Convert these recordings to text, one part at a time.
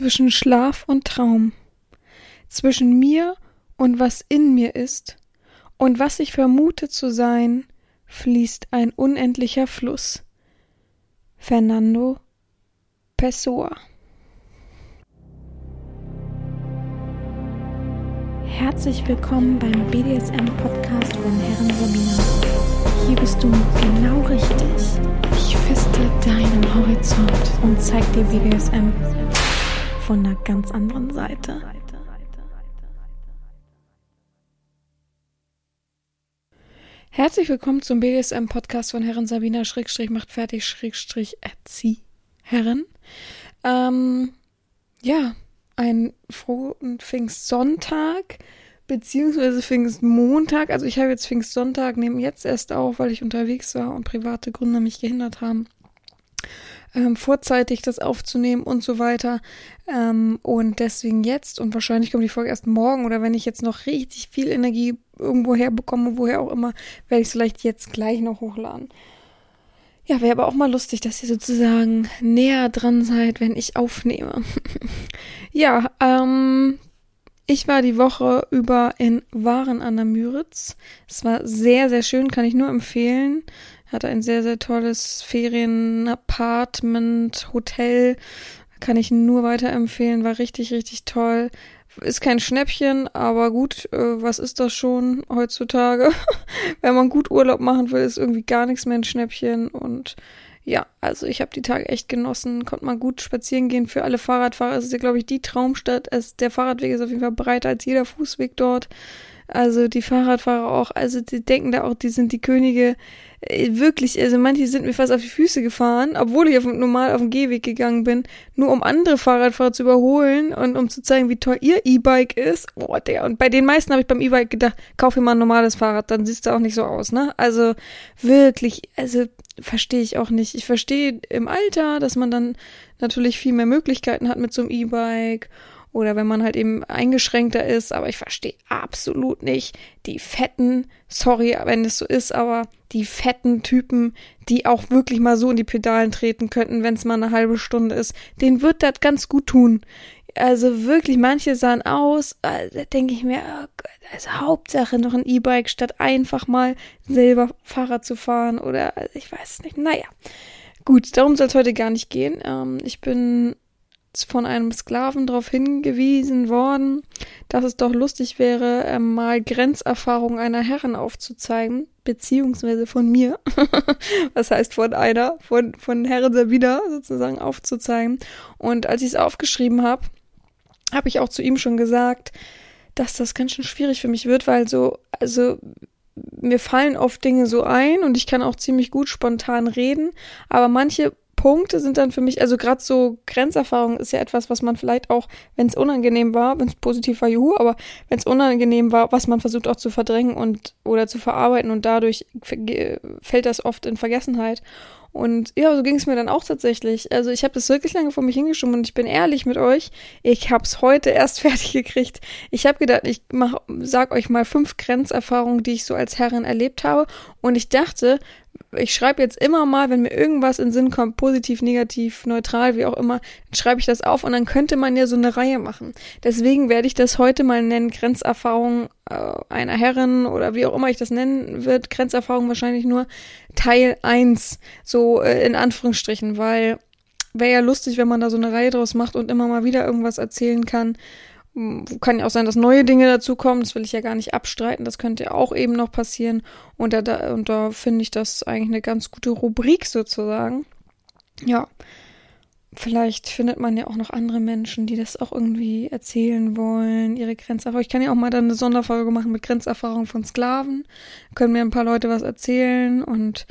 zwischen Schlaf und Traum, zwischen mir und was in mir ist und was ich vermute zu sein, fließt ein unendlicher Fluss. Fernando Pessoa Herzlich willkommen beim BDSM-Podcast von Herren Sabina. Hier bist du genau richtig. Ich feste deinen Horizont und zeig dir BDSM von einer ganz anderen Seite. Herzlich willkommen zum BDSM-Podcast von Herren Sabina Schrägstrich macht fertig Schrägstrich erzieh Herren. Ähm, ja, einen frohen Pfingstsonntag beziehungsweise Pfingstmontag. Also ich habe jetzt Pfingstsonntag, nehme jetzt erst auf, weil ich unterwegs war und private Gründe mich gehindert haben ähm, vorzeitig das aufzunehmen und so weiter. Ähm, und deswegen jetzt und wahrscheinlich kommt die Folge erst morgen oder wenn ich jetzt noch richtig viel Energie irgendwo herbekomme, woher auch immer, werde ich es vielleicht jetzt gleich noch hochladen. Ja, wäre aber auch mal lustig, dass ihr sozusagen näher dran seid, wenn ich aufnehme. ja, ähm, ich war die Woche über in Waren an der Müritz. Es war sehr, sehr schön, kann ich nur empfehlen. Hatte ein sehr, sehr tolles Ferienapartment, Hotel. Kann ich nur weiterempfehlen. War richtig, richtig toll. Ist kein Schnäppchen, aber gut, äh, was ist das schon heutzutage? Wenn man gut Urlaub machen will, ist irgendwie gar nichts mehr ein Schnäppchen. Und ja, also ich habe die Tage echt genossen, konnte mal gut spazieren gehen. Für alle Fahrradfahrer ist es ja, glaube ich, die Traumstadt. Es, der Fahrradweg ist auf jeden Fall breiter als jeder Fußweg dort. Also die Fahrradfahrer auch, also die denken da auch, die sind die Könige äh, wirklich, also manche sind mir fast auf die Füße gefahren, obwohl ich auf, normal auf dem Gehweg gegangen bin, nur um andere Fahrradfahrer zu überholen und um zu zeigen, wie toll ihr E-Bike ist. Oh, der. Und bei den meisten habe ich beim E-Bike gedacht, kauf dir mal ein normales Fahrrad, dann siehst du auch nicht so aus, ne? Also wirklich, also verstehe ich auch nicht. Ich verstehe im Alter, dass man dann natürlich viel mehr Möglichkeiten hat mit so einem E-Bike oder wenn man halt eben eingeschränkter ist, aber ich verstehe absolut nicht die fetten, sorry, wenn es so ist, aber die fetten Typen, die auch wirklich mal so in die Pedalen treten könnten, wenn es mal eine halbe Stunde ist, den wird das ganz gut tun. Also wirklich, manche sahen aus, äh, da denke ich mir, also Hauptsache noch ein E-Bike, statt einfach mal selber Fahrrad zu fahren oder also ich weiß nicht. Naja, gut, darum soll es heute gar nicht gehen. Ähm, ich bin von einem Sklaven darauf hingewiesen worden, dass es doch lustig wäre, äh, mal Grenzerfahrung einer Herren aufzuzeigen, beziehungsweise von mir, was heißt von einer, von, von Herren Sabina sozusagen aufzuzeigen. Und als ich es aufgeschrieben habe, habe ich auch zu ihm schon gesagt, dass das ganz schön schwierig für mich wird, weil so, also mir fallen oft Dinge so ein und ich kann auch ziemlich gut spontan reden, aber manche Punkte sind dann für mich, also gerade so Grenzerfahrung ist ja etwas, was man vielleicht auch, wenn es unangenehm war, wenn es positiv war, juhu, aber wenn es unangenehm war, was man versucht auch zu verdrängen und oder zu verarbeiten und dadurch fällt das oft in Vergessenheit. Und ja, so ging es mir dann auch tatsächlich. Also ich habe das wirklich lange vor mich hingeschoben und ich bin ehrlich mit euch, ich habe es heute erst fertig gekriegt. Ich habe gedacht, ich mach, sag euch mal fünf Grenzerfahrungen, die ich so als Herrin erlebt habe. Und ich dachte, ich schreibe jetzt immer mal, wenn mir irgendwas in Sinn kommt, positiv, negativ, neutral, wie auch immer, schreibe ich das auf und dann könnte man ja so eine Reihe machen. Deswegen werde ich das heute mal nennen, Grenzerfahrung äh, einer Herrin oder wie auch immer ich das nennen wird, Grenzerfahrung wahrscheinlich nur Teil 1, so äh, in Anführungsstrichen, weil wäre ja lustig, wenn man da so eine Reihe draus macht und immer mal wieder irgendwas erzählen kann. Kann ja auch sein, dass neue Dinge dazukommen. Das will ich ja gar nicht abstreiten. Das könnte ja auch eben noch passieren. Und da, und da finde ich das eigentlich eine ganz gute Rubrik sozusagen. Ja. Vielleicht findet man ja auch noch andere Menschen, die das auch irgendwie erzählen wollen, ihre Grenzerfahrung. Ich kann ja auch mal dann eine Sonderfolge machen mit Grenzerfahrung von Sklaven. Können mir ein paar Leute was erzählen und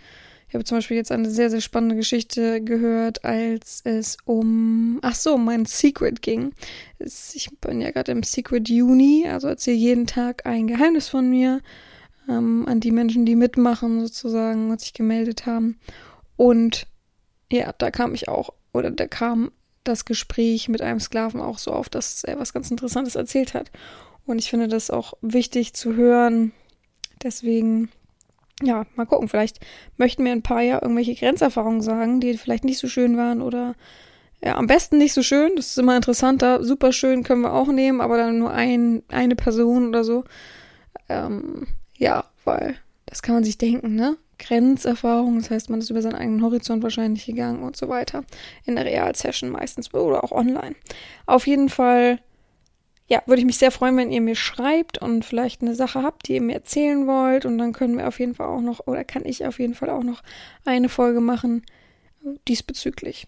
ich habe zum Beispiel jetzt eine sehr, sehr spannende Geschichte gehört, als es um, ach so, mein Secret ging. Ich bin ja gerade im Secret Juni, also erzähle jeden Tag ein Geheimnis von mir ähm, an die Menschen, die mitmachen, sozusagen, und sich gemeldet haben. Und ja, da kam ich auch, oder da kam das Gespräch mit einem Sklaven auch so auf, dass er was ganz Interessantes erzählt hat. Und ich finde das auch wichtig zu hören. Deswegen ja, mal gucken. Vielleicht möchten mir ein paar ja irgendwelche Grenzerfahrungen sagen, die vielleicht nicht so schön waren oder Ja, am besten nicht so schön, das ist immer interessanter. Super schön können wir auch nehmen, aber dann nur ein, eine Person oder so. Ähm, ja, weil das kann man sich denken, ne? Grenzerfahrung, das heißt, man ist über seinen eigenen Horizont wahrscheinlich gegangen und so weiter. In der Realsession meistens oder auch online. Auf jeden Fall, ja, würde ich mich sehr freuen, wenn ihr mir schreibt und vielleicht eine Sache habt, die ihr mir erzählen wollt. Und dann können wir auf jeden Fall auch noch, oder kann ich auf jeden Fall auch noch eine Folge machen diesbezüglich.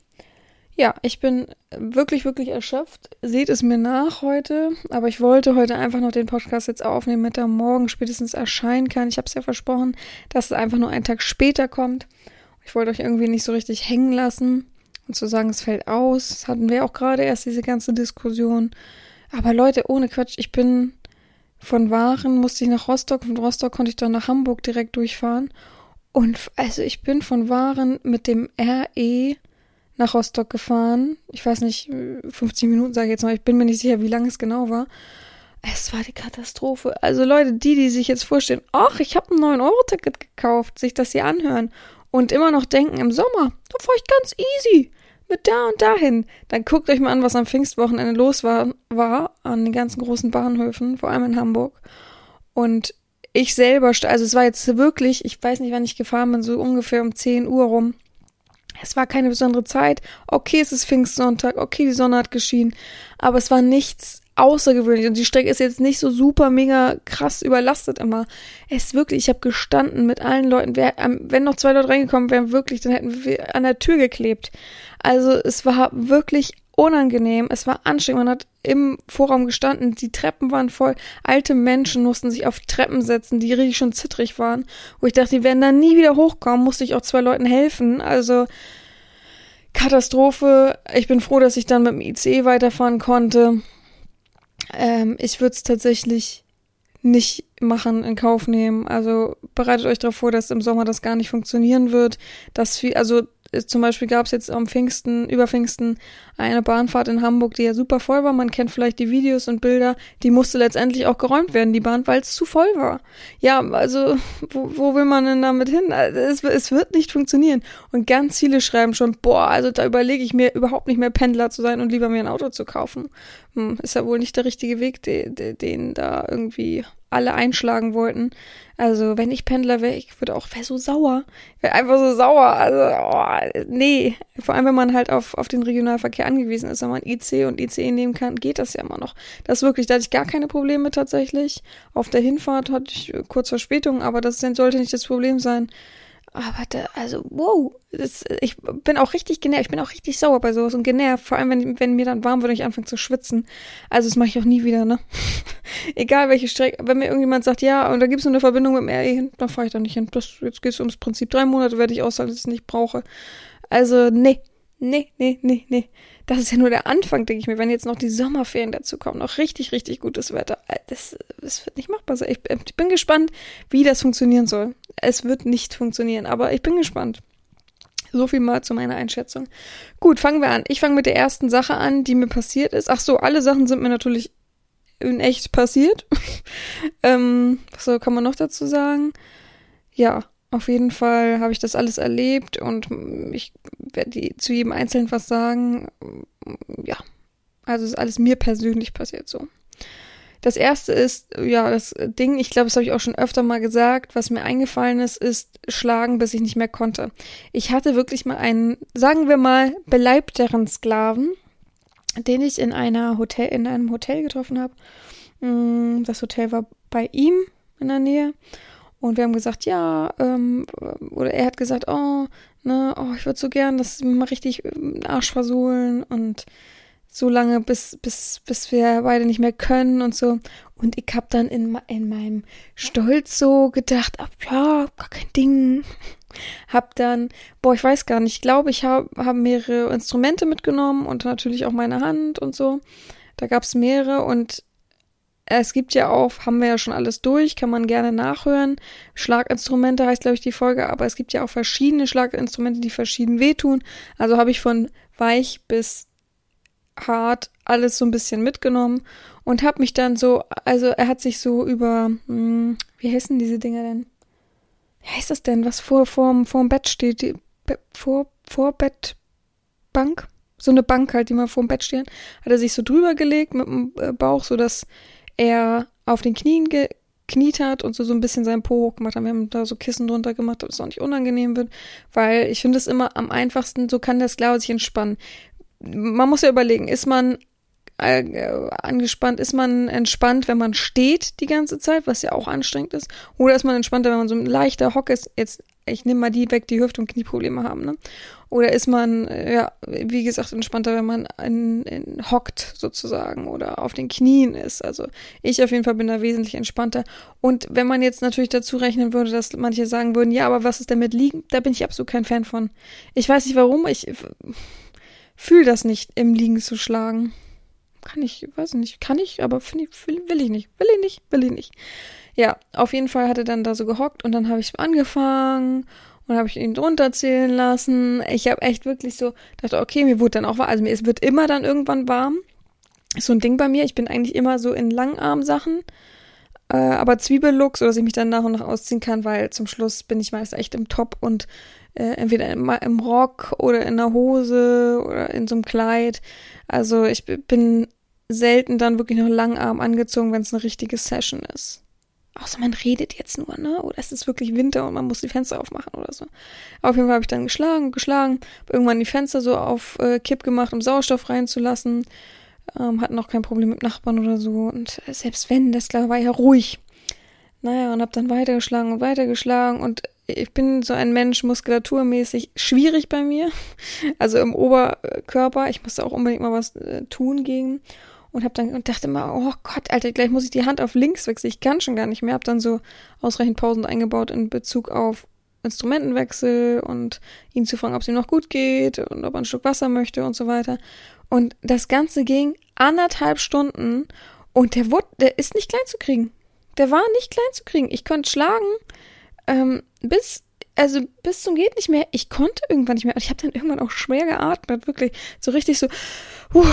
Ja, ich bin wirklich, wirklich erschöpft. Seht es mir nach heute. Aber ich wollte heute einfach noch den Podcast jetzt aufnehmen, damit er morgen spätestens erscheinen kann. Ich habe es ja versprochen, dass es einfach nur einen Tag später kommt. Ich wollte euch irgendwie nicht so richtig hängen lassen und zu sagen, es fällt aus. Das hatten wir auch gerade erst, diese ganze Diskussion. Aber Leute, ohne Quatsch, ich bin von Waren, musste ich nach Rostock, von Rostock konnte ich dann nach Hamburg direkt durchfahren. Und also ich bin von Waren mit dem RE nach Rostock gefahren. Ich weiß nicht, 50 Minuten sage ich jetzt mal. Ich bin mir nicht sicher, wie lange es genau war. Es war die Katastrophe. Also Leute, die, die sich jetzt vorstellen, ach, ich habe ein 9-Euro-Ticket gekauft, sich das hier anhören und immer noch denken, im Sommer, da fahre ich ganz easy mit da und dahin. Dann guckt euch mal an, was am Pfingstwochenende los war, war an den ganzen großen Bahnhöfen, vor allem in Hamburg. Und ich selber, also es war jetzt wirklich, ich weiß nicht, wann ich gefahren bin, so ungefähr um 10 Uhr rum. Es war keine besondere Zeit. Okay, es ist Pfingstsonntag. Okay, die Sonne hat geschienen. Aber es war nichts außergewöhnlich. Und die Strecke ist jetzt nicht so super mega krass überlastet immer. Es ist wirklich, ich habe gestanden mit allen Leuten. Wer, wenn noch zwei Leute reingekommen wären, wirklich, dann hätten wir an der Tür geklebt. Also es war wirklich unangenehm, es war anstrengend, man hat im Vorraum gestanden, die Treppen waren voll, alte Menschen mussten sich auf Treppen setzen, die richtig schon zittrig waren, wo ich dachte, die werden da nie wieder hochkommen, musste ich auch zwei Leuten helfen, also Katastrophe. Ich bin froh, dass ich dann mit dem IC weiterfahren konnte. Ähm, ich würde es tatsächlich nicht machen, in Kauf nehmen. Also bereitet euch darauf vor, dass im Sommer das gar nicht funktionieren wird. Dass viel, also zum Beispiel gab es jetzt am Pfingsten, über Pfingsten, eine Bahnfahrt in Hamburg, die ja super voll war. Man kennt vielleicht die Videos und Bilder. Die musste letztendlich auch geräumt werden, die Bahn, weil es zu voll war. Ja, also, wo, wo will man denn damit hin? Also, es, es wird nicht funktionieren. Und ganz viele schreiben schon, boah, also da überlege ich mir überhaupt nicht mehr Pendler zu sein und lieber mir ein Auto zu kaufen. Hm, ist ja wohl nicht der richtige Weg, den, den da irgendwie alle einschlagen wollten. Also, wenn ich Pendler wäre, ich würde auch, wäre so sauer. Wäre einfach so sauer. Also, oh, nee. Vor allem, wenn man halt auf, auf den Regionalverkehr angewiesen ist. Wenn man IC und ICE nehmen kann, geht das ja immer noch. Das wirklich, da hatte ich gar keine Probleme tatsächlich. Auf der Hinfahrt hatte ich kurz Verspätung, aber das sollte nicht das Problem sein. Aber da, also, wow, das, ich bin auch richtig genervt, ich bin auch richtig sauer bei sowas und genervt, vor allem wenn, wenn mir dann warm wird und ich anfange zu schwitzen. Also das mache ich auch nie wieder, ne? Egal welche Strecke, wenn mir irgendjemand sagt, ja, und da gibt es eine Verbindung mit dem RE hin, dann fahre ich da nicht hin. Das, jetzt geht es ums Prinzip. Drei Monate werde ich aushalten, dass ich es nicht brauche. Also, nee, nee, nee, nee, nee. Das ist ja nur der Anfang, denke ich mir, wenn jetzt noch die Sommerferien dazu kommen, noch richtig, richtig gutes Wetter. Äh, das, das wird nicht machbar sein. Ich, ich bin gespannt, wie das funktionieren soll. Es wird nicht funktionieren, aber ich bin gespannt. So viel mal zu meiner Einschätzung. Gut, fangen wir an. Ich fange mit der ersten Sache an, die mir passiert ist. Ach so, alle Sachen sind mir natürlich in echt passiert. ähm, was kann man noch dazu sagen? Ja, auf jeden Fall habe ich das alles erlebt und ich werde zu jedem Einzelnen was sagen. Ja, also ist alles mir persönlich passiert so. Das erste ist, ja, das Ding, ich glaube, das habe ich auch schon öfter mal gesagt, was mir eingefallen ist, ist schlagen, bis ich nicht mehr konnte. Ich hatte wirklich mal einen, sagen wir mal, beleibteren Sklaven, den ich in einer Hotel, in einem Hotel getroffen habe. Mm, das Hotel war bei ihm in der Nähe. Und wir haben gesagt, ja, ähm, oder er hat gesagt, oh, ne, oh, ich würde so gern, wir mal richtig den Arsch versohlen und so lange, bis, bis, bis wir beide nicht mehr können und so. Und ich hab dann in, in meinem Stolz so gedacht, ach, ja, gar kein Ding. Hab dann, boah, ich weiß gar nicht, ich glaube, ich habe hab mehrere Instrumente mitgenommen und natürlich auch meine Hand und so. Da gab's mehrere und es gibt ja auch, haben wir ja schon alles durch, kann man gerne nachhören. Schlaginstrumente heißt, glaube ich, die Folge, aber es gibt ja auch verschiedene Schlaginstrumente, die verschieden wehtun. Also habe ich von weich bis hart alles so ein bisschen mitgenommen und habe mich dann so, also er hat sich so über, mh, hm, wie heißen diese Dinger denn? Wie heißt das denn, was vor vorm vorm Bett steht? Die, vor Vorbettbank? so eine Bank halt, die man vor dem Bett stehen, hat er sich so drüber gelegt mit dem äh, Bauch, so dass er auf den Knien gekniet hat und so, so ein bisschen seinen Po hochgemacht hat. Wir haben da so Kissen drunter gemacht, damit es auch nicht unangenehm wird, weil ich finde es immer am einfachsten, so kann der Sklave sich entspannen. Man muss ja überlegen, ist man angespannt, ist man entspannt, wenn man steht die ganze Zeit, was ja auch anstrengend ist, oder ist man entspannter, wenn man so ein leichter Hock ist, jetzt ich nehme mal die weg, die Hüft- und Knieprobleme haben, ne? Oder ist man, äh, ja, wie gesagt, entspannter, wenn man in, in, hockt sozusagen oder auf den Knien ist. Also ich auf jeden Fall bin da wesentlich entspannter. Und wenn man jetzt natürlich dazu rechnen würde, dass manche sagen würden, ja, aber was ist denn mit Liegen? Da bin ich absolut kein Fan von. Ich weiß nicht warum, ich fühle das nicht, im Liegen zu schlagen. Kann ich, weiß nicht, kann ich, aber ich, will, ich nicht, will ich nicht, will ich nicht. Ja, auf jeden Fall hat er dann da so gehockt und dann habe ich angefangen und habe ich ihn drunter zählen lassen. Ich habe echt wirklich so dachte, okay, mir wurde dann auch warm. Also mir es wird immer dann irgendwann warm. Ist so ein Ding bei mir. Ich bin eigentlich immer so in Langarm-Sachen. Äh, aber Zwiebellook, so dass ich mich dann nach und nach ausziehen kann, weil zum Schluss bin ich meist echt im Top und äh, entweder im, im Rock oder in der Hose oder in so einem Kleid. Also ich bin selten dann wirklich noch Langarm angezogen, wenn es eine richtige Session ist. Außer man redet jetzt nur, ne? Oder es ist wirklich Winter und man muss die Fenster aufmachen oder so. Auf jeden Fall habe ich dann geschlagen, geschlagen, irgendwann die Fenster so auf äh, Kipp gemacht, um Sauerstoff reinzulassen. Ähm, hatten noch kein Problem mit Nachbarn oder so. Und äh, selbst wenn, das war ja ruhig. Naja, und hab dann weitergeschlagen und weitergeschlagen und ich bin so ein Mensch, muskulaturmäßig schwierig bei mir. Also im Oberkörper. Ich musste auch unbedingt mal was äh, tun gegen und habe dann und dachte immer, oh Gott, Alter, gleich muss ich die Hand auf links wechseln. Ich kann schon gar nicht mehr. Hab dann so ausreichend Pausen eingebaut in Bezug auf Instrumentenwechsel und ihn zu fragen, ob es ihm noch gut geht und ob er ein Stück Wasser möchte und so weiter. Und das Ganze ging anderthalb Stunden und der wurde, der ist nicht klein zu kriegen. Der war nicht klein zu kriegen. Ich konnte schlagen ähm, bis also bis zum geht nicht mehr. Ich konnte irgendwann nicht mehr. Ich habe dann irgendwann auch schwer geatmet, wirklich so richtig so, uh,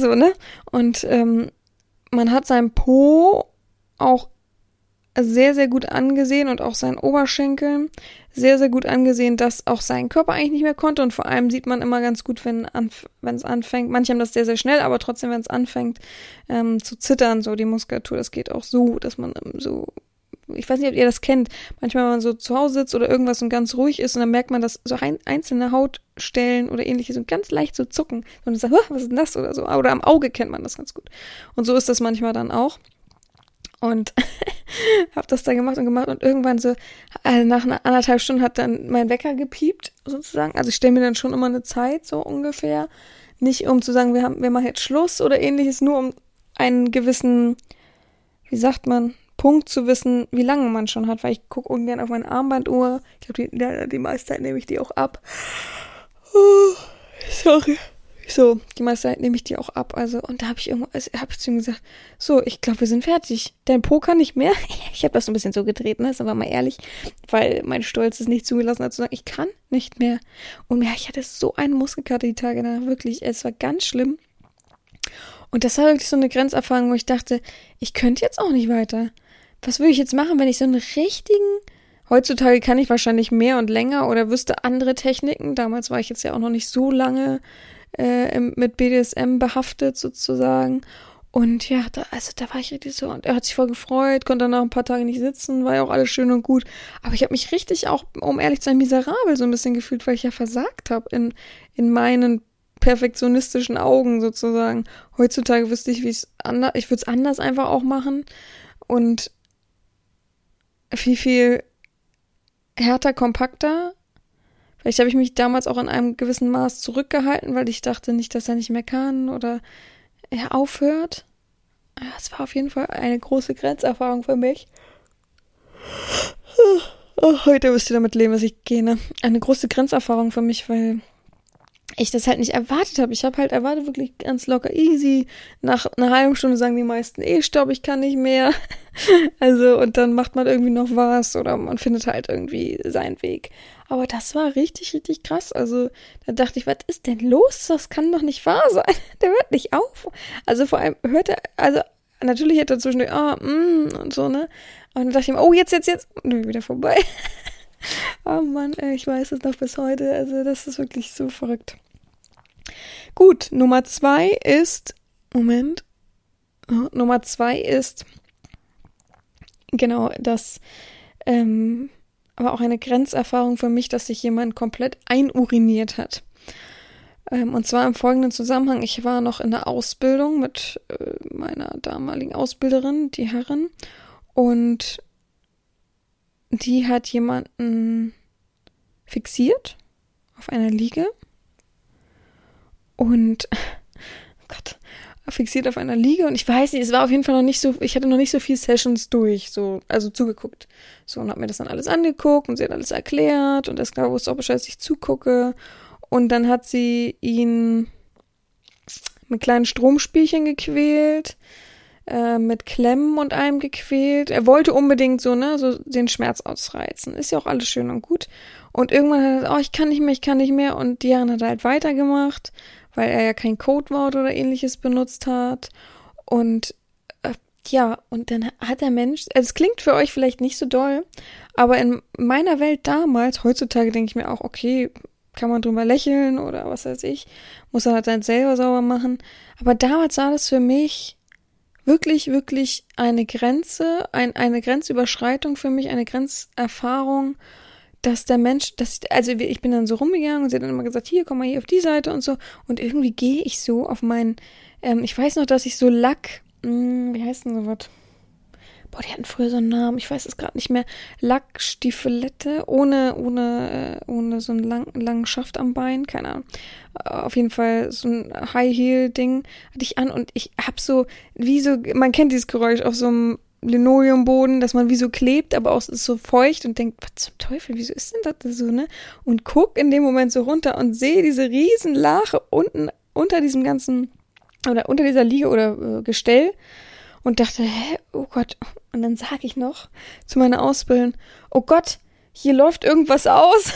so ne. Und ähm, man hat seinen Po auch sehr sehr gut angesehen und auch seinen Oberschenkel sehr sehr gut angesehen, dass auch sein Körper eigentlich nicht mehr konnte und vor allem sieht man immer ganz gut, wenn es anfängt. Manche haben das sehr sehr schnell, aber trotzdem, wenn es anfängt ähm, zu zittern, so die Muskulatur, das geht auch so, dass man so ich weiß nicht, ob ihr das kennt, manchmal, wenn man so zu Hause sitzt oder irgendwas und ganz ruhig ist und dann merkt man, dass so ein, einzelne Hautstellen oder ähnliches so ganz leicht so zucken und dann sagt, was ist denn das oder so. Oder am Auge kennt man das ganz gut. Und so ist das manchmal dann auch. Und hab das dann gemacht und gemacht und irgendwann so, also nach einer anderthalb Stunden hat dann mein Wecker gepiept, sozusagen. Also ich stelle mir dann schon immer eine Zeit, so ungefähr. Nicht um zu sagen, wir haben, wir machen jetzt Schluss oder ähnliches, nur um einen gewissen, wie sagt man, Punkt zu wissen, wie lange man schon hat, weil ich gucke ungern auf meine Armbanduhr. Ich glaube, die, die meiste Zeit nehme ich die auch ab. Oh, sorry. So, die meiste Zeit nehme ich die auch ab. Also, und da habe ich irgendwas, also, habe ich zu ihm gesagt, so, ich glaube, wir sind fertig. Dein Po kann nicht mehr. Ich habe das so ein bisschen so gedreht, ne? Ist aber mal ehrlich, weil mein Stolz es nicht zugelassen hat zu sagen, ich kann nicht mehr. Und ja, ich hatte so einen Muskelkater die Tage danach, wirklich. Es war ganz schlimm. Und das war wirklich so eine Grenzerfahrung, wo ich dachte, ich könnte jetzt auch nicht weiter was würde ich jetzt machen, wenn ich so einen richtigen. Heutzutage kann ich wahrscheinlich mehr und länger oder wüsste andere Techniken. Damals war ich jetzt ja auch noch nicht so lange äh, mit BDSM behaftet sozusagen. Und ja, da, also da war ich richtig so und er hat sich voll gefreut, konnte dann nach ein paar Tage nicht sitzen, war ja auch alles schön und gut. Aber ich habe mich richtig auch, um ehrlich zu sein, miserabel so ein bisschen gefühlt, weil ich ja versagt habe in, in meinen perfektionistischen Augen sozusagen. Heutzutage wüsste ich, wie es anders, ich würde es anders einfach auch machen. Und viel, viel härter, kompakter. Vielleicht habe ich mich damals auch in einem gewissen Maß zurückgehalten, weil ich dachte nicht, dass er nicht mehr kann oder er aufhört. Es war auf jeden Fall eine große Grenzerfahrung für mich. Oh, heute müsst ihr damit leben, was ich gehe. Ne? Eine große Grenzerfahrung für mich, weil ich das halt nicht erwartet habe. Ich habe halt erwartet, wirklich ganz locker, easy. Nach einer halben Stunde sagen die meisten, eh, stopp, ich kann nicht mehr. also, und dann macht man irgendwie noch was oder man findet halt irgendwie seinen Weg. Aber das war richtig, richtig krass. Also, da dachte ich, was ist denn los? Das kann doch nicht wahr sein. Der hört nicht auf. Also, vor allem hört er, also, natürlich hätte er zwischendurch, ah, oh, mm, und so, ne? Und dann dachte ich mir, oh, jetzt, jetzt, jetzt. Und dann wieder vorbei. oh Mann, ich weiß es noch bis heute. Also, das ist wirklich so verrückt. Gut, Nummer zwei ist, Moment, Nummer zwei ist, genau, das ähm, aber auch eine Grenzerfahrung für mich, dass sich jemand komplett einuriniert hat. Ähm, und zwar im folgenden Zusammenhang. Ich war noch in der Ausbildung mit äh, meiner damaligen Ausbilderin, die Herrin, und die hat jemanden fixiert auf einer Liege und oh Gott, fixiert auf einer Liege und ich weiß nicht, es war auf jeden Fall noch nicht so, ich hatte noch nicht so viel Sessions durch, so, also zugeguckt. So, und hab mir das dann alles angeguckt und sie hat alles erklärt und das klar wusste auch Bescheid, dass ich zugucke. Und dann hat sie ihn mit kleinen Stromspielchen gequält, äh, mit Klemmen und allem gequält. Er wollte unbedingt so, ne, so den Schmerz ausreizen. Ist ja auch alles schön und gut. Und irgendwann hat er gesagt, oh, ich kann nicht mehr, ich kann nicht mehr. Und die Herren hat halt weitergemacht weil er ja kein Codewort oder ähnliches benutzt hat. Und äh, ja, und dann hat der Mensch, also es klingt für euch vielleicht nicht so doll, aber in meiner Welt damals, heutzutage denke ich mir auch, okay, kann man drüber lächeln oder was weiß ich, muss er halt dann selber sauber machen. Aber damals war das für mich wirklich, wirklich eine Grenze, ein, eine Grenzüberschreitung für mich, eine Grenzerfahrung dass der Mensch, dass, also ich bin dann so rumgegangen und sie hat dann immer gesagt, hier, komm mal hier auf die Seite und so. Und irgendwie gehe ich so auf meinen, ähm, ich weiß noch, dass ich so Lack, mh, hm, wie heißt denn so was? Boah, die hatten früher so einen Namen, ich weiß es gerade nicht mehr. Lackstiefelette, ohne, ohne, äh, ohne so einen lang, langen Schaft am Bein, keine Ahnung. Äh, auf jeden Fall so ein High-Heel-Ding hatte ich an und ich hab so, wie so, man kennt dieses Geräusch auf so einem Linoleumboden, dass man wie so klebt, aber auch ist so feucht und denkt, was zum Teufel, wieso ist denn das so, ne? Und guck in dem Moment so runter und sehe diese riesen Lache unten unter diesem ganzen oder unter dieser Liege oder äh, Gestell und dachte, hä, oh Gott. Und dann sage ich noch zu meiner Ausbildung, oh Gott, hier läuft irgendwas aus.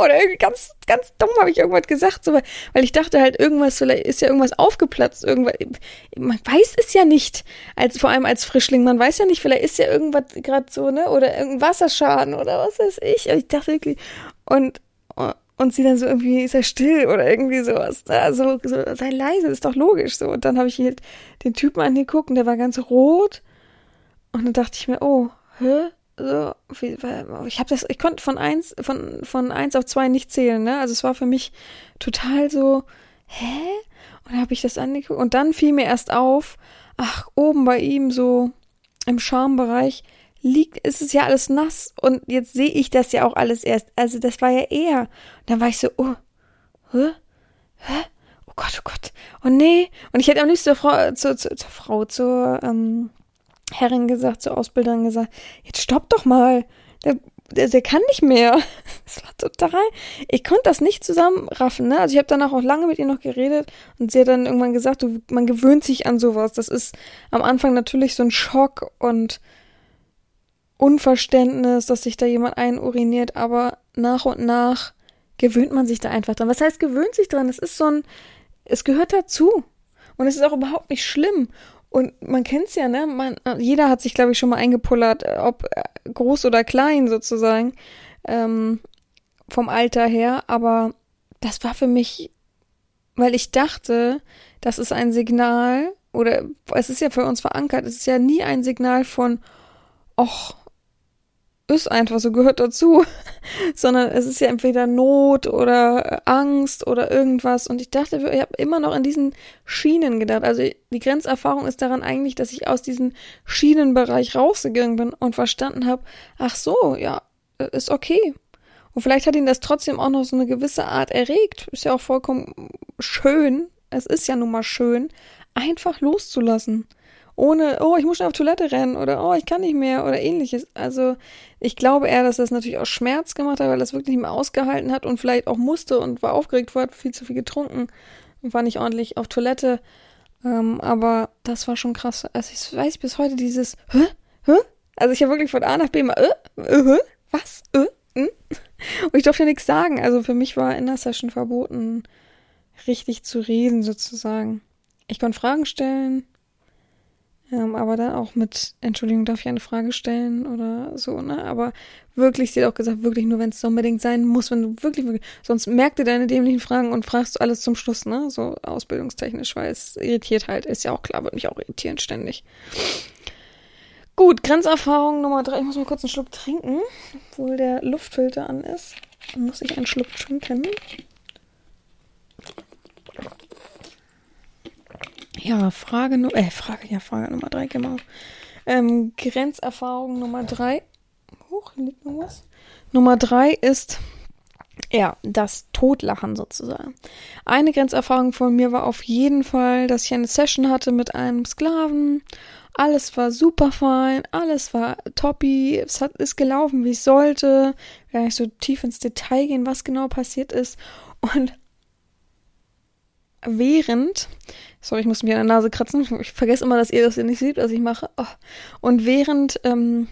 Oder ganz, ganz dumm habe ich irgendwas gesagt, so, weil, ich dachte halt, irgendwas, vielleicht ist ja irgendwas aufgeplatzt, irgendwas. Man weiß es ja nicht, als vor allem als Frischling, man weiß ja nicht, vielleicht ist ja irgendwas gerade so, ne? Oder irgendein Wasserschaden oder was weiß ich. Und ich dachte wirklich, und, und sie dann so irgendwie, ist er still oder irgendwie sowas. Also so, sei leise, ist doch logisch so. Und dann habe ich halt den Typen angeguckt und der war ganz rot. Und dann dachte ich mir, oh, hä? So, ich habe das, ich konnte von eins, von, von eins auf zwei nicht zählen, ne? Also es war für mich total so, hä? Und dann habe ich das angeguckt und dann fiel mir erst auf, ach, oben bei ihm so im Schambereich liegt, ist es ja alles nass und jetzt sehe ich das ja auch alles erst. Also das war ja er. Und dann war ich so, oh, hä? Hä? Oh Gott, oh Gott. Oh nee. Und ich hätte am liebsten zur Frau, zur, zur, zur Frau, zur, ähm, Herrin gesagt, zur Ausbilderin gesagt, jetzt stopp doch mal. Der, der, der kann nicht mehr. Das war total. Ich konnte das nicht zusammenraffen, ne? Also ich habe danach auch lange mit ihr noch geredet und sie hat dann irgendwann gesagt, du, man gewöhnt sich an sowas. Das ist am Anfang natürlich so ein Schock und Unverständnis, dass sich da jemand einuriniert, aber nach und nach gewöhnt man sich da einfach dran. Was heißt gewöhnt sich dran? Es ist so ein, es gehört dazu. Und es ist auch überhaupt nicht schlimm. Und man kennt's ja, ne? Man, jeder hat sich, glaube ich, schon mal eingepullert, äh, ob äh, groß oder klein sozusagen, ähm, vom Alter her. Aber das war für mich, weil ich dachte, das ist ein Signal, oder es ist ja für uns verankert, es ist ja nie ein Signal von, ach, ist einfach so, gehört dazu, sondern es ist ja entweder Not oder Angst oder irgendwas. Und ich dachte, ich habe immer noch in diesen Schienen gedacht. Also die Grenzerfahrung ist daran eigentlich, dass ich aus diesem Schienenbereich rausgegangen bin und verstanden habe, ach so, ja, ist okay. Und vielleicht hat ihn das trotzdem auch noch so eine gewisse Art erregt. Ist ja auch vollkommen schön. Es ist ja nun mal schön, einfach loszulassen ohne, oh, ich muss schon auf Toilette rennen oder oh, ich kann nicht mehr oder ähnliches. Also ich glaube eher, dass das natürlich auch Schmerz gemacht hat, weil das wirklich nicht mehr ausgehalten hat und vielleicht auch musste und war aufgeregt, war viel zu viel getrunken und war nicht ordentlich auf Toilette. Ähm, aber das war schon krass. Also ich weiß bis heute dieses, hä? Hä? Also ich habe wirklich von A nach B mal, äh, äh, was? Äh, äh? Und ich durfte nichts sagen. Also für mich war in der Session verboten, richtig zu reden sozusagen. Ich konnte Fragen stellen, Ähm, aber dann auch mit, Entschuldigung, darf ich eine Frage stellen oder so, ne? Aber wirklich, sie hat auch gesagt, wirklich nur, wenn es unbedingt sein muss, wenn du wirklich, wirklich, sonst merk dir deine dämlichen Fragen und fragst du alles zum Schluss, ne? So ausbildungstechnisch, weil es irritiert halt, ist ja auch klar, wird mich auch irritieren ständig. Gut, Grenzerfahrung Nummer drei. Ich muss mal kurz einen Schluck trinken, obwohl der Luftfilter an ist. Dann muss ich einen Schluck trinken. Ja, Frage Nummer, äh, Frage, ja, Frage Nummer drei, genau. Ähm, Grenzerfahrung Nummer drei. Hoch, hier liegt noch was. Nummer drei ist, ja, das Totlachen sozusagen. Eine Grenzerfahrung von mir war auf jeden Fall, dass ich eine Session hatte mit einem Sklaven. Alles war super fein, alles war toppi, es hat, ist gelaufen, wie es sollte. Gar nicht so tief ins Detail gehen, was genau passiert ist. Und während, sorry, ich muss mir an der Nase kratzen, ich vergesse immer, dass ihr das hier nicht seht, was ich mache. Oh. Und während, ähm,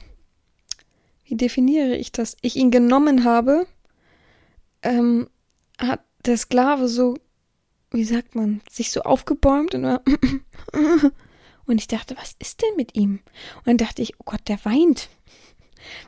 wie definiere ich das? Ich ihn genommen habe, ähm, hat der Sklave so, wie sagt man, sich so aufgebäumt und, und ich dachte, was ist denn mit ihm? Und dann dachte ich, oh Gott, der weint.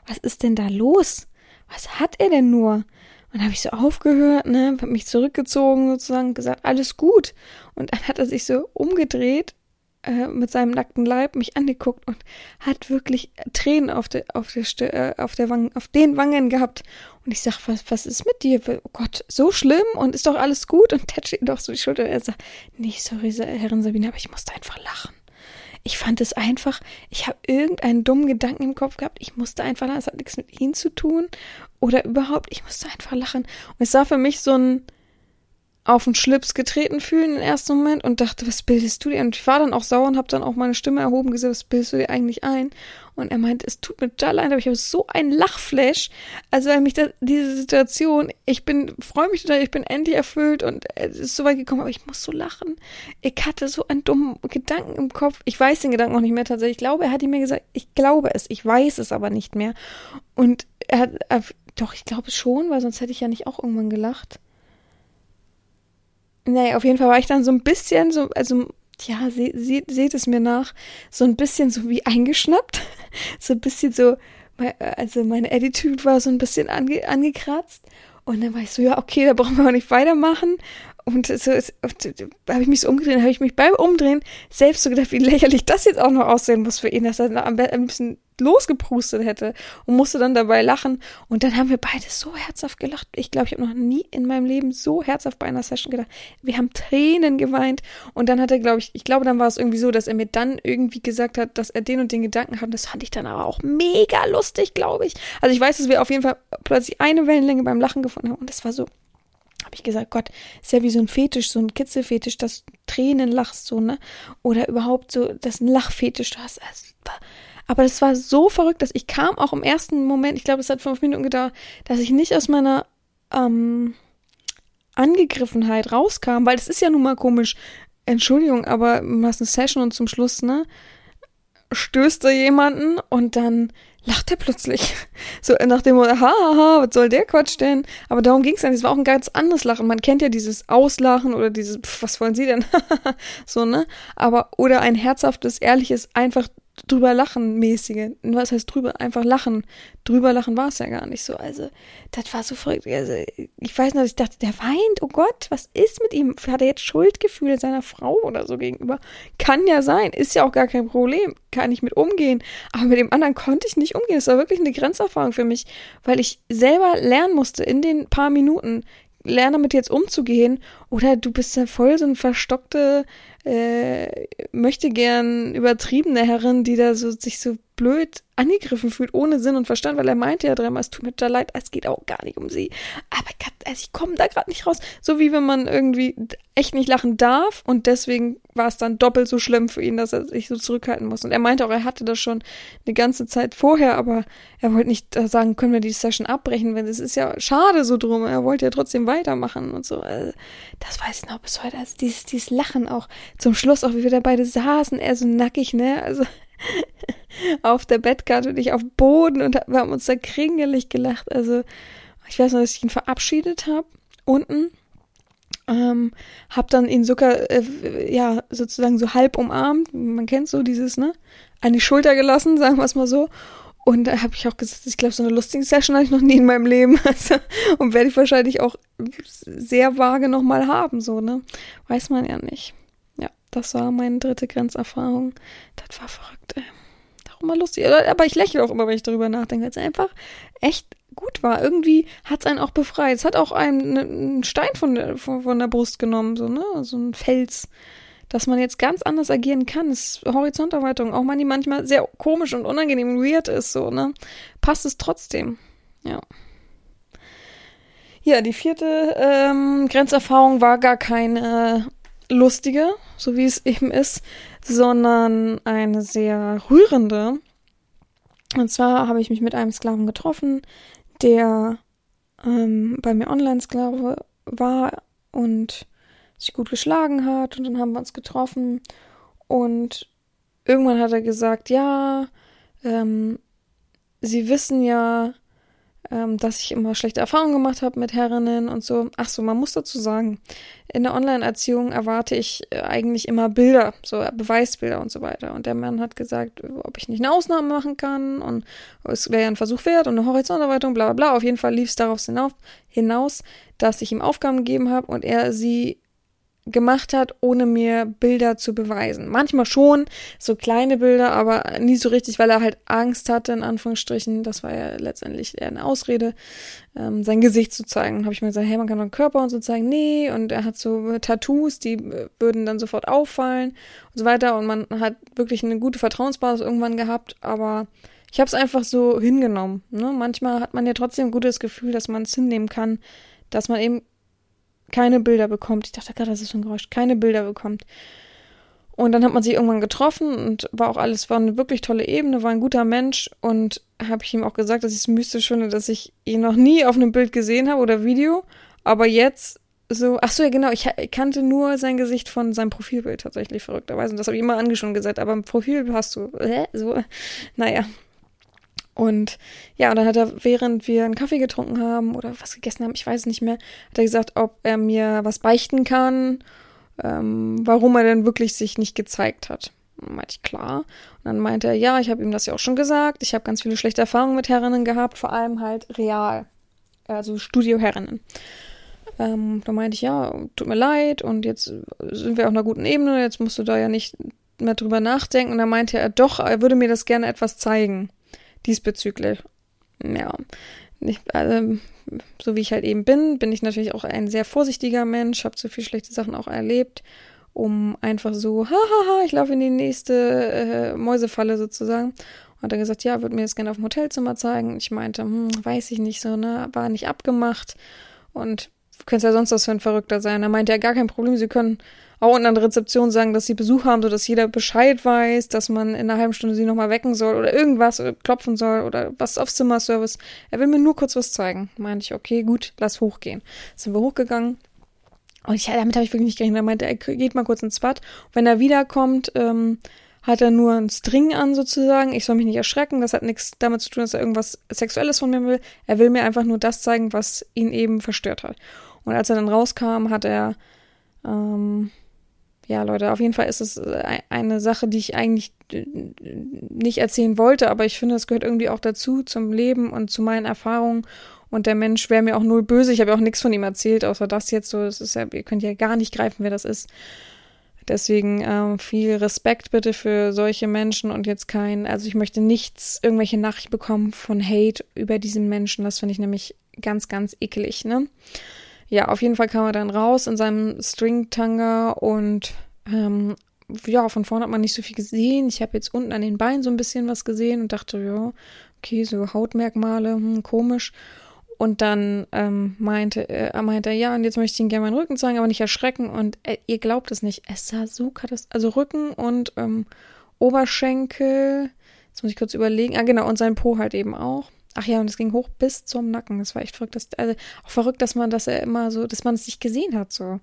Was ist denn da los? Was hat er denn nur? Und habe ich so aufgehört, ne, hab mich zurückgezogen sozusagen, gesagt, alles gut. Und dann hat er sich so umgedreht äh, mit seinem nackten Leib mich angeguckt und hat wirklich Tränen auf der auf der St äh, auf der Wangen, auf den Wangen gehabt. Und ich sag, was was ist mit dir? Oh Gott, so schlimm und ist doch alles gut? Und tätscht ihn doch so die Schulter. Und er sagt, nee, sorry, Herrin Sabine, aber ich musste einfach lachen. Ich fand es einfach, ich habe irgendeinen dummen Gedanken im Kopf gehabt. Ich musste einfach lachen. Es hat nichts mit ihm zu tun. Oder überhaupt, ich musste einfach lachen. Und es war für mich so ein auf den Schlips getreten fühlen im ersten Moment und dachte, was bildest du dir? Und ich war dann auch sauer und habe dann auch meine Stimme erhoben gesagt, was bildest du dir eigentlich ein? Und er meinte, es tut mir total leid, aber ich habe so ein Lachflash. Also weil mich das, diese Situation, ich bin, freue mich total, ich bin endlich erfüllt und es ist so weit gekommen, aber ich muss so lachen. Ich hatte so einen dummen Gedanken im Kopf. Ich weiß den Gedanken auch nicht mehr tatsächlich. Ich glaube, er hat ihm mir gesagt, ich glaube es, ich weiß es aber nicht mehr. Und er hat, doch, ich glaube schon, weil sonst hätte ich ja nicht auch irgendwann gelacht. Nee, auf jeden Fall war ich dann so ein bisschen so, also ja, se, se, seht es mir nach, so ein bisschen so wie eingeschnappt. so ein bisschen so, also meine Attitude war so ein bisschen ange, angekratzt. Und dann war ich so, ja, okay, da brauchen wir auch nicht weitermachen. Und so, so habe ich mich so umgedreht, habe ich mich beim Umdrehen selbst so gedacht, wie lächerlich das jetzt auch noch aussehen muss für ihn, dass er ein bisschen losgeprustet hätte und musste dann dabei lachen. Und dann haben wir beide so herzhaft gelacht. Ich glaube, ich habe noch nie in meinem Leben so herzhaft bei einer Session gedacht. Wir haben Tränen geweint. Und dann hat er, glaube ich, ich glaube, dann war es irgendwie so, dass er mir dann irgendwie gesagt hat, dass er den und den Gedanken hat. Das fand ich dann aber auch mega lustig, glaube ich. Also ich weiß, dass wir auf jeden Fall plötzlich eine Wellenlänge beim Lachen gefunden haben. Und das war so habe ich gesagt, Gott, ist ja wie so ein Fetisch, so ein Kitzelfetisch, dass Tränen lachst, so, ne? Oder überhaupt so, dass ein Lachfetisch du hast. Also, aber das war so verrückt, dass ich kam auch im ersten Moment, ich glaube, es hat fünf Minuten gedauert, dass ich nicht aus meiner ähm, Angegriffenheit rauskam, weil das ist ja nun mal komisch. Entschuldigung, aber du hast eine Session und zum Schluss, ne, stößt da jemanden und dann lacht er plötzlich. So nach dem Motto, haha, was soll der Quatsch denn? Aber darum ging es dann. Es war auch ein ganz anderes Lachen. Man kennt ja dieses Auslachen oder dieses, pf, was wollen Sie denn? so, ne? Aber, oder ein herzhaftes, ehrliches, einfach drüber lachen mäßige. Was heißt drüber? Einfach lachen. Drüber lachen war es ja gar nicht so. Also, das war so verrückt. Also, ich weiß noch, ich dachte, der weint. Oh Gott, was ist mit ihm? Hat er jetzt Schuldgefühle seiner Frau oder so gegenüber? Kann ja sein. Ist ja auch gar kein Problem. Kann ich mit umgehen. Aber mit dem anderen konnte ich nicht umgehen. Das war wirklich eine Grenzerfahrung für mich, weil ich selber lernen musste in den paar Minuten, lerne damit jetzt umzugehen. Oder du bist ja voll so ein verstockte äh, möchte gern übertriebene Herrin, die da so sich so blöd angegriffen fühlt, ohne Sinn und Verstand, weil er meinte ja dreimal, es tut mir da leid, es geht auch gar nicht um sie. Aber also ich komme da gerade nicht raus. So wie wenn man irgendwie echt nicht lachen darf und deswegen war es dann doppelt so schlimm für ihn, dass er sich so zurückhalten muss. Und er meinte auch, er hatte das schon eine ganze Zeit vorher, aber er wollte nicht sagen, können wir die Session abbrechen, wenn es ist ja schade so drum. Er wollte ja trotzdem weitermachen und so. Also, das weiß ich noch bis heute. Also dieses, dieses Lachen auch zum Schluss, auch wie wir da beide saßen, er so nackig, ne? Also auf der Bettkarte und ich auf Boden und wir haben uns da kringelig gelacht. Also ich weiß noch, dass ich ihn verabschiedet habe unten Ähm, hab dann ihn sogar, äh, ja, sozusagen so halb umarmt. Man kennt so dieses, ne? An die Schulter gelassen, sagen wir es mal so. Und da habe ich auch gesagt, ich glaube, so eine lustige Session hatte ich noch nie in meinem Leben. Also, und werde ich wahrscheinlich auch sehr vage nochmal haben, so, ne? Weiß man ja nicht. Ja, das war meine dritte Grenzerfahrung. Das war verrückt, ey. Auch immer lustig. Aber ich lächle auch immer, wenn ich darüber nachdenke, weil es einfach echt gut war. Irgendwie hat es einen auch befreit. Es hat auch einen, ne, einen Stein von der, von, von der Brust genommen, so, ne? So ein Fels dass man jetzt ganz anders agieren kann. Ist Horizonterweiterung, auch wenn die manchmal sehr komisch und unangenehm und weird ist, so, ne? Passt es trotzdem. Ja. Ja, die vierte ähm, Grenzerfahrung war gar keine lustige, so wie es eben ist, sondern eine sehr rührende. Und zwar habe ich mich mit einem Sklaven getroffen, der ähm, bei mir Online-Sklave war und sich gut geschlagen hat und dann haben wir uns getroffen und irgendwann hat er gesagt, ja, ähm, sie wissen ja, ähm, dass ich immer schlechte Erfahrungen gemacht habe mit Herrinnen und so. Ach so, man muss dazu sagen, in der Online-Erziehung erwarte ich äh, eigentlich immer Bilder, so Beweisbilder und so weiter. Und der Mann hat gesagt, ob ich nicht eine Ausnahme machen kann und es wäre ja ein Versuch wert und eine Horizonterweiterung, bla bla bla. Auf jeden Fall lief es darauf hinaus, dass ich ihm Aufgaben gegeben habe und er sie gemacht hat, ohne mir Bilder zu beweisen. Manchmal schon, so kleine Bilder, aber nie so richtig, weil er halt Angst hatte, in Anführungsstrichen. Das war ja letztendlich eher eine Ausrede, ähm, sein Gesicht zu zeigen. Und habe ich mir gesagt, hey, man kann doch Körper und so zeigen. Nee, und er hat so Tattoos, die würden dann sofort auffallen und so weiter. Und man hat wirklich eine gute Vertrauensbasis irgendwann gehabt, aber ich habe es einfach so hingenommen. Ne? Manchmal hat man ja trotzdem ein gutes Gefühl, dass man es hinnehmen kann, dass man eben keine Bilder bekommt. Ich dachte gerade, das ist ein Geräusch. Keine Bilder bekommt. Und dann hat man sich irgendwann getroffen und war auch alles, war eine wirklich tolle Ebene, war ein guter Mensch und habe ich ihm auch gesagt, dass ich es mystisch finde, dass ich ihn noch nie auf einem Bild gesehen habe oder Video, aber jetzt so, ach so, ja genau, ich kannte nur sein Gesicht von seinem Profilbild tatsächlich verrückterweise und das habe ich immer angeschaut gesagt, aber im Profilbild hast du, hä, so, naja, und ja, und dann hat er, während wir einen Kaffee getrunken haben oder was gegessen haben, ich weiß es nicht mehr, hat er gesagt, ob er mir was beichten kann, ähm, warum er denn wirklich sich nicht gezeigt hat. Und meinte ich, klar. Und dann meinte er, ja, ich habe ihm das ja auch schon gesagt. Ich habe ganz viele schlechte Erfahrungen mit Herrinnen gehabt, vor allem halt real. Also Studioherrinnen. Ähm, da meinte ich, ja, tut mir leid und jetzt sind wir auf einer guten Ebene, jetzt musst du da ja nicht mehr drüber nachdenken. Und dann meinte er, doch, er würde mir das gerne etwas zeigen diesbezüglich. Ja, nicht, also, so wie ich halt eben bin, bin ich natürlich auch ein sehr vorsichtiger Mensch, habe zu viel schlechte Sachen auch erlebt, um einfach so, hahaha, ich laufe in die nächste äh, Mäusefalle sozusagen. Und hat er gesagt, ja, würde mir das gerne auf dem Hotelzimmer zeigen. Ich meinte, hm, weiß ich nicht so, ne, war nicht abgemacht. Und könnte ja sonst was für ein Verrückter sein. Er meinte ja gar kein Problem, sie können auch unten an der Rezeption sagen, dass sie Besuch haben, sodass jeder Bescheid weiß, dass man in einer halben Stunde sie nochmal wecken soll oder irgendwas oder klopfen soll oder was auf Zimmerservice. Er will mir nur kurz was zeigen. Meinte ich, okay, gut, lass hochgehen. Sind wir hochgegangen. Und ich, damit habe ich wirklich nicht gerechnet. Er meinte, er geht mal kurz ins Bad. wenn er wiederkommt, ähm, hat er nur einen String an sozusagen. Ich soll mich nicht erschrecken. Das hat nichts damit zu tun, dass er irgendwas Sexuelles von mir will. Er will mir einfach nur das zeigen, was ihn eben verstört hat. Und als er dann rauskam, hat er ähm, ja, Leute, auf jeden Fall ist es äh, eine Sache, die ich eigentlich äh, nicht erzählen wollte, aber ich finde, es gehört irgendwie auch dazu, zum Leben und zu meinen Erfahrungen. Und der Mensch wäre mir auch null böse. Ich habe ja auch nichts von ihm erzählt, außer das jetzt so. Das ist ja, ihr könnt ja gar nicht greifen, wer das ist. Deswegen ähm, viel Respekt bitte für solche Menschen und jetzt kein, also ich möchte nichts, irgendwelche Nachrichten bekommen von Hate über diesen Menschen. Das finde ich nämlich ganz, ganz eklig, ne? Ja, auf jeden Fall kam er dann raus in seinem String-Tanga und ähm, ja, von vorne hat man nicht so viel gesehen. Ich habe jetzt unten an den Beinen so ein bisschen was gesehen und dachte, ja, okay, so Hautmerkmale, hm, komisch. Und dann ähm, meinte, äh, meinte er, ja, und jetzt möchte ich ihm gerne meinen Rücken zeigen, aber nicht erschrecken. Und äh, ihr glaubt es nicht, es sah so katastrophal, also Rücken und ähm, Oberschenkel, jetzt muss ich kurz überlegen, ah genau, und sein Po halt eben auch. Ach ja, und es ging hoch bis zum Nacken. Das war echt verrückt. Das, also auch verrückt, dass man das ja immer so, dass man es nicht gesehen hat, so.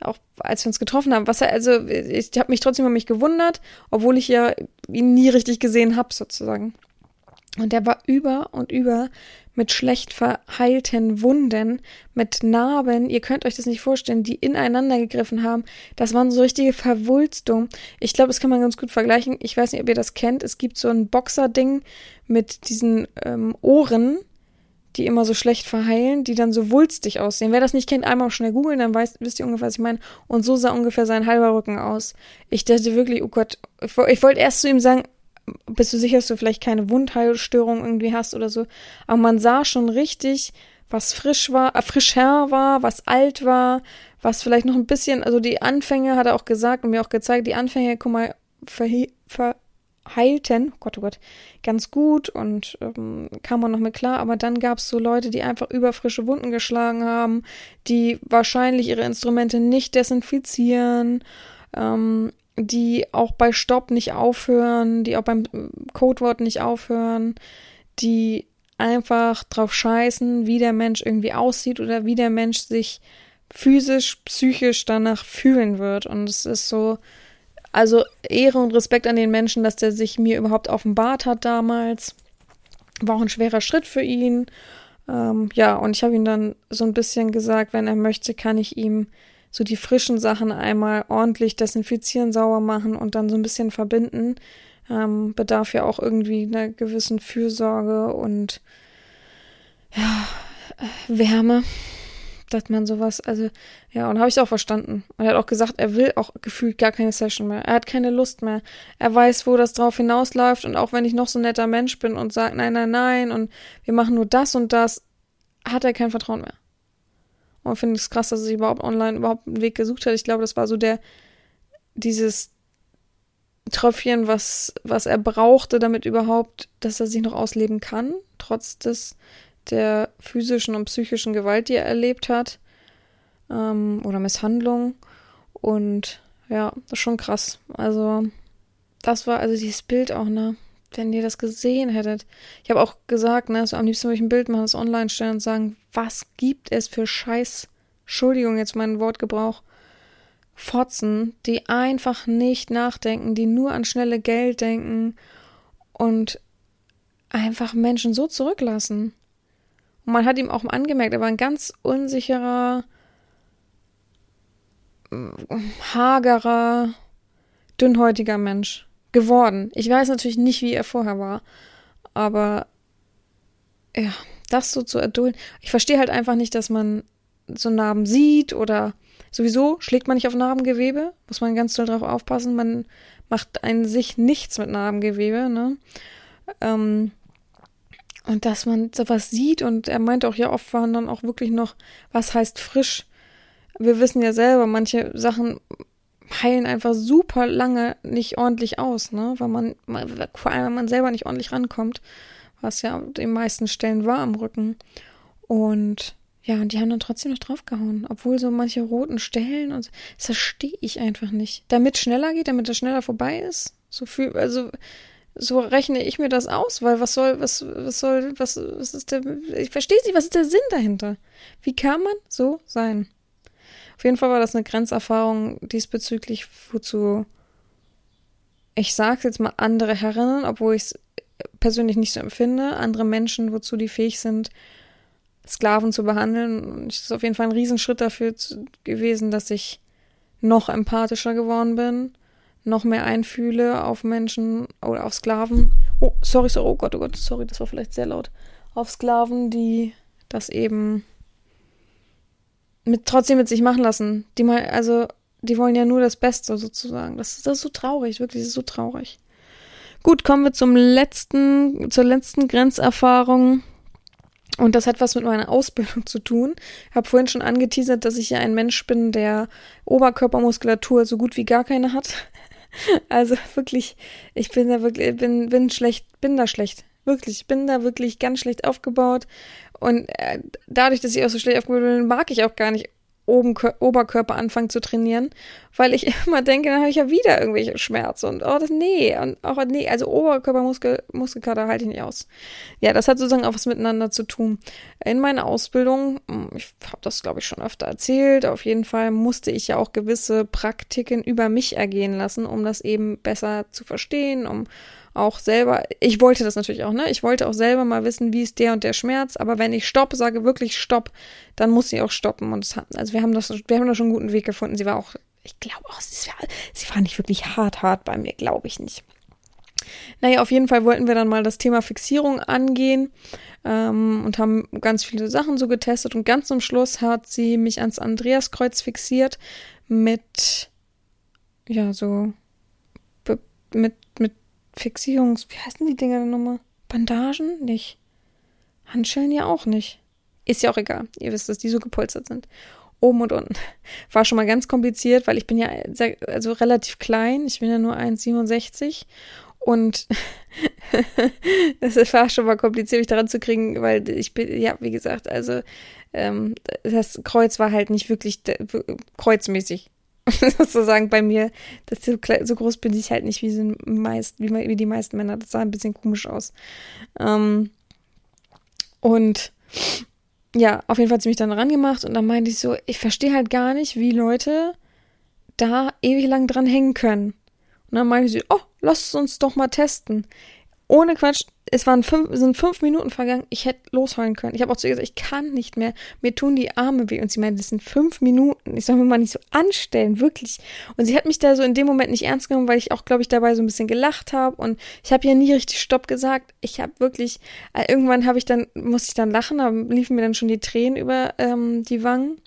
Auch als wir uns getroffen haben. Was also, ich habe mich trotzdem über mich gewundert, obwohl ich ja ihn nie richtig gesehen habe, sozusagen. Und der war über und über mit schlecht verheilten Wunden, mit Narben. Ihr könnt euch das nicht vorstellen, die ineinander gegriffen haben. Das waren so richtige Verwulstungen. Ich glaube, das kann man ganz gut vergleichen. Ich weiß nicht, ob ihr das kennt. Es gibt so ein Boxer-Ding mit diesen ähm, Ohren, die immer so schlecht verheilen, die dann so wulstig aussehen. Wer das nicht kennt, einmal schnell googeln, dann weiß, wisst ihr ungefähr, was ich meine. Und so sah ungefähr sein halber Rücken aus. Ich dachte wirklich, oh Gott, ich, ich wollte erst zu ihm sagen, bist du sicher, dass du vielleicht keine Wundheilstörung irgendwie hast oder so. Aber man sah schon richtig, was frisch war, äh, frischer war, was alt war, was vielleicht noch ein bisschen, also die Anfänge hat er auch gesagt und mir auch gezeigt, die Anfänge, guck mal, verheilten, oh Gott, oh Gott, ganz gut und ähm, kam man noch mit klar, aber dann gab es so Leute, die einfach überfrische Wunden geschlagen haben, die wahrscheinlich ihre Instrumente nicht desinfizieren, ähm, die auch bei Stopp nicht aufhören, die auch beim Codewort nicht aufhören, die einfach drauf scheißen, wie der Mensch irgendwie aussieht oder wie der Mensch sich physisch, psychisch danach fühlen wird. Und es ist so, also Ehre und Respekt an den Menschen, dass der sich mir überhaupt offenbart hat damals. War auch ein schwerer Schritt für ihn. Ähm, ja, und ich habe ihm dann so ein bisschen gesagt, wenn er möchte, kann ich ihm so die frischen Sachen einmal ordentlich desinfizieren, sauber machen und dann so ein bisschen verbinden. Ähm, bedarf ja auch irgendwie einer gewissen Fürsorge und ja, Wärme, dass man sowas, also ja, und habe ich auch verstanden. Und er hat auch gesagt, er will auch gefühlt gar keine Session mehr. Er hat keine Lust mehr. Er weiß, wo das drauf hinausläuft und auch wenn ich noch so ein netter Mensch bin und sage, nein, nein, nein und wir machen nur das und das, hat er kein Vertrauen mehr. Und finde es krass, dass er sich überhaupt online überhaupt einen Weg gesucht hat. Ich glaube, das war so der, dieses Tröpfchen, was, was er brauchte, damit überhaupt, dass er sich noch ausleben kann, trotz des, der physischen und psychischen Gewalt, die er erlebt hat. Ähm, oder Misshandlung. Und ja, das ist schon krass. Also, das war, also dieses Bild auch, ne? Wenn ihr das gesehen hättet. Ich habe auch gesagt, ne, so am liebsten würde ich ein Bild machen, das online stellen und sagen, was gibt es für Scheiß, Entschuldigung jetzt meinen Wortgebrauch, Fotzen, die einfach nicht nachdenken, die nur an schnelle Geld denken und einfach Menschen so zurücklassen. Und man hat ihm auch angemerkt, er war ein ganz unsicherer, hagerer, dünnhäutiger Mensch geworden. Ich weiß natürlich nicht, wie er vorher war, aber ja, das so zu erdulden. Ich verstehe halt einfach nicht, dass man so Narben sieht oder sowieso schlägt man nicht auf Narbengewebe, muss man ganz doll drauf aufpassen. Man macht einen sich nichts mit Narbengewebe, ne? Ähm, und dass man sowas sieht und er meint auch ja oft waren dann auch wirklich noch, was heißt frisch. Wir wissen ja selber, manche Sachen heilen einfach super lange nicht ordentlich aus, ne? Weil man, vor allem, wenn man selber nicht ordentlich rankommt, was ja den meisten Stellen war am Rücken. Und ja, und die haben dann trotzdem noch draufgehauen, obwohl so manche roten Stellen und so, das verstehe ich einfach nicht. Damit schneller geht, damit das schneller vorbei ist, so viel, also so rechne ich mir das aus, weil was soll, was, was soll, was, was ist der, ich verstehe sie, was ist der Sinn dahinter? Wie kann man so sein? Auf jeden Fall war das eine Grenzerfahrung diesbezüglich, wozu ich sage jetzt mal andere Herrinnen, obwohl ich es persönlich nicht so empfinde, andere Menschen, wozu die fähig sind, Sklaven zu behandeln. Es ist auf jeden Fall ein Riesenschritt dafür gewesen, dass ich noch empathischer geworden bin, noch mehr einfühle auf Menschen oder auf Sklaven. Oh, sorry, sorry, oh Gott, oh Gott, sorry, das war vielleicht sehr laut. Auf Sklaven, die das eben mit trotzdem mit sich machen lassen. Die mal, also, die wollen ja nur das Beste sozusagen. Das, das ist so traurig, wirklich, das ist so traurig. Gut, kommen wir zum letzten, zur letzten Grenzerfahrung. Und das hat was mit meiner Ausbildung zu tun. Ich habe vorhin schon angeteasert, dass ich ja ein Mensch bin, der Oberkörpermuskulatur so gut wie gar keine hat. Also wirklich, ich bin da wirklich, bin, bin schlecht, bin da schlecht. Wirklich, ich bin da wirklich ganz schlecht aufgebaut. Und äh, dadurch, dass ich auch so schlecht aufgebaut bin, mag ich auch gar nicht oben, Oberkörper anfangen zu trainieren, weil ich immer denke, dann habe ich ja wieder irgendwelche Schmerzen und oh, das nee und auch nee, also Oberkörpermuskel halte ich nicht aus. Ja, das hat sozusagen auch was miteinander zu tun. In meiner Ausbildung, hm, ich habe das glaube ich schon öfter erzählt, auf jeden Fall musste ich ja auch gewisse Praktiken über mich ergehen lassen, um das eben besser zu verstehen, um auch selber, ich wollte das natürlich auch, ne? Ich wollte auch selber mal wissen, wie ist der und der Schmerz, aber wenn ich Stopp sage, wirklich Stopp, dann muss sie auch stoppen. Und hat, also wir haben das, wir haben da schon einen guten Weg gefunden. Sie war auch, ich glaube auch, sie war, sie war nicht wirklich hart, hart bei mir, glaube ich nicht. Naja, auf jeden Fall wollten wir dann mal das Thema Fixierung angehen ähm, und haben ganz viele Sachen so getestet. Und ganz zum Schluss hat sie mich ans Andreaskreuz fixiert mit, ja, so, mit, mit Fixierungs, wie heißen die Dinger denn nochmal? Bandagen? Nicht. Handschellen ja auch nicht. Ist ja auch egal. Ihr wisst, dass die so gepolstert sind. Oben und unten. War schon mal ganz kompliziert, weil ich bin ja sehr, also relativ klein. Ich bin ja nur 1,67 und das war schon mal kompliziert, mich daran zu kriegen, weil ich bin, ja, wie gesagt, also ähm, das Kreuz war halt nicht wirklich kreuzmäßig. sozusagen bei mir, das so, so, groß bin ich halt nicht wie, so meist, wie, wie, die meisten Männer. Das sah ein bisschen komisch aus. Ähm, und ja, auf jeden Fall hat sie mich dann rangemacht und dann meinte ich so, ich verstehe halt gar nicht, wie Leute da ewig lang dran hängen können. Und dann meinte sie, oh, lass uns doch mal testen. Ohne Quatsch, es waren fünf, sind fünf Minuten vergangen, ich hätte losheulen können. Ich habe auch zu ihr gesagt, ich kann nicht mehr, mir tun die Arme weh. Und sie meinte, das sind fünf Minuten, ich soll mir mal nicht so anstellen, wirklich. Und sie hat mich da so in dem Moment nicht ernst genommen, weil ich auch, glaube ich, dabei so ein bisschen gelacht habe. Und ich habe ja nie richtig Stopp gesagt. Ich habe wirklich, äh, irgendwann habe ich dann, musste ich dann lachen, da liefen mir dann schon die Tränen über ähm, die Wangen.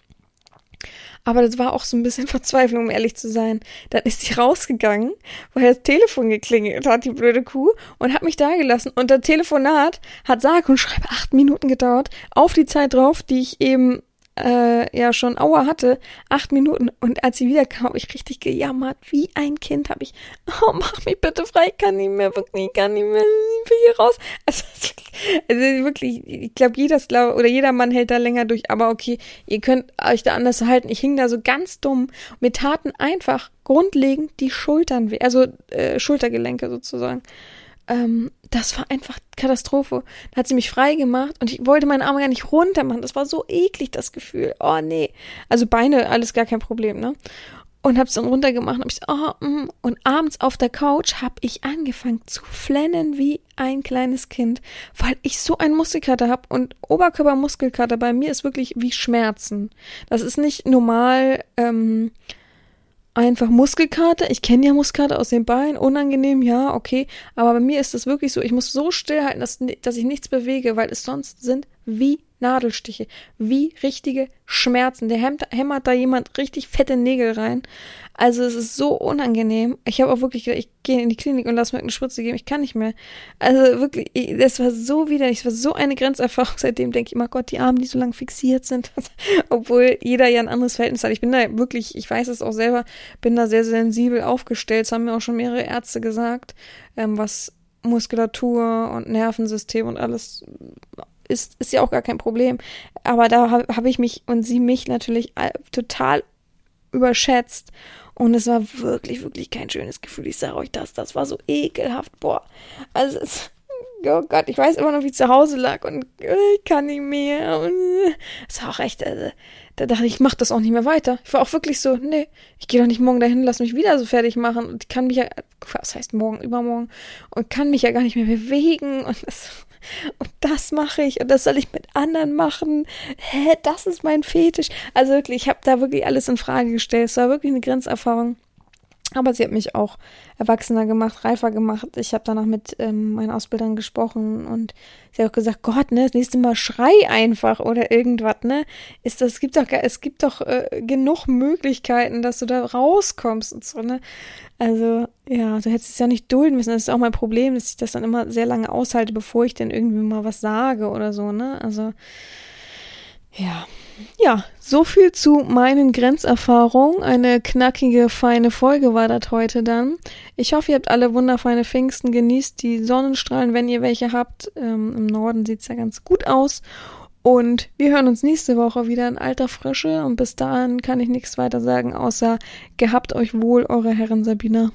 Aber das war auch so ein bisschen Verzweiflung, um ehrlich zu sein. Dann ist sie rausgegangen, weil das Telefon geklingelt hat, die blöde Kuh, und hat mich da gelassen. Und das Telefonat hat sage und schreibe acht Minuten gedauert, auf die Zeit drauf, die ich eben äh, ja schon Aua hatte, acht Minuten. Und als sie wiederkam, habe ich richtig gejammert, wie ein Kind, habe ich, oh, mach mich bitte frei, ich kann nicht mehr, wirklich, ich kann nicht mehr, ich will hier raus. Also, also wirklich, ich glaube, jeder Sklave oder jeder Mann hält da länger durch, aber okay, ihr könnt euch da anders halten. Ich hing da so ganz dumm. Mir taten einfach grundlegend die Schultern weh, also äh, Schultergelenke sozusagen ähm, das war einfach Katastrophe. Da hat sie mich frei gemacht und ich wollte meinen Arm gar nicht runter machen. Das war so eklig, das Gefühl. Oh nee. Also Beine, alles gar kein Problem, ne? Und hab's dann runtergemacht und hab ich so, oh, mm. und abends auf der Couch hab ich angefangen zu flennen wie ein kleines Kind, weil ich so einen Muskelkater hab und Oberkörpermuskelkater bei mir ist wirklich wie Schmerzen. Das ist nicht normal, ähm, einfach Muskelkater. Ich kenne ja Muskelkater aus den Beinen, unangenehm, ja, okay. Aber bei mir ist das wirklich so, ich muss so stillhalten, dass, dass ich nichts bewege, weil es sonst sind wie Nadelstiche, wie richtige Schmerzen. Der hämmert da jemand richtig fette Nägel rein. Also es ist so unangenehm. Ich habe auch wirklich gedacht, ich gehe in die Klinik und lass mir eine Spritze geben. Ich kann nicht mehr. Also wirklich, das war so widerlich. Es war so eine Grenzerfahrung. Seitdem denke ich immer, Gott, die Arme, die so lang fixiert sind. Obwohl jeder ja ein anderes Verhältnis hat. Ich bin da wirklich, ich weiß es auch selber, bin da sehr, sehr sensibel aufgestellt. Das haben mir auch schon mehrere Ärzte gesagt, ähm, was Muskulatur und Nervensystem und alles ist, ist ja auch gar kein Problem. Aber da habe hab ich mich und sie mich natürlich total überschätzt. Und es war wirklich, wirklich kein schönes Gefühl. Ich sage euch das, das war so ekelhaft. Boah. Also es, oh Gott, ich weiß immer noch, wie ich zu Hause lag und äh, ich kann nicht mehr. Und es war auch echt, also, da dachte ich, ich mach das auch nicht mehr weiter. Ich war auch wirklich so, nee, ich gehe doch nicht morgen dahin, lass mich wieder so fertig machen. Und ich kann mich ja, was heißt morgen, übermorgen, und kann mich ja gar nicht mehr bewegen. Und das und das mache ich und das soll ich mit anderen machen. Hä, das ist mein Fetisch. Also wirklich, ich habe da wirklich alles in Frage gestellt. Es war wirklich eine Grenzerfahrung. Aber sie hat mich auch erwachsener gemacht, reifer gemacht. Ich habe danach mit ähm, meinen Ausbildern gesprochen und sie hat auch gesagt, Gott, ne, das nächste Mal schrei einfach oder irgendwas, ne? Ist das, es gibt doch, es gibt doch äh, genug Möglichkeiten, dass du da rauskommst und so, ne? Also, ja, du hättest es ja nicht dulden müssen. Das ist auch mein Problem, dass ich das dann immer sehr lange aushalte, bevor ich dann irgendwie mal was sage oder so, ne? Also, ja. Ja, so viel zu meinen Grenzerfahrungen. Eine knackige, feine Folge war das heute dann. Ich hoffe, ihr habt alle wunderfeine Pfingsten, genießt die Sonnenstrahlen, wenn ihr welche habt. Ähm, Im Norden sieht's ja ganz gut aus. Und wir hören uns nächste Woche wieder in alter Frische. Und bis dahin kann ich nichts weiter sagen, außer gehabt euch wohl, eure Herren Sabina.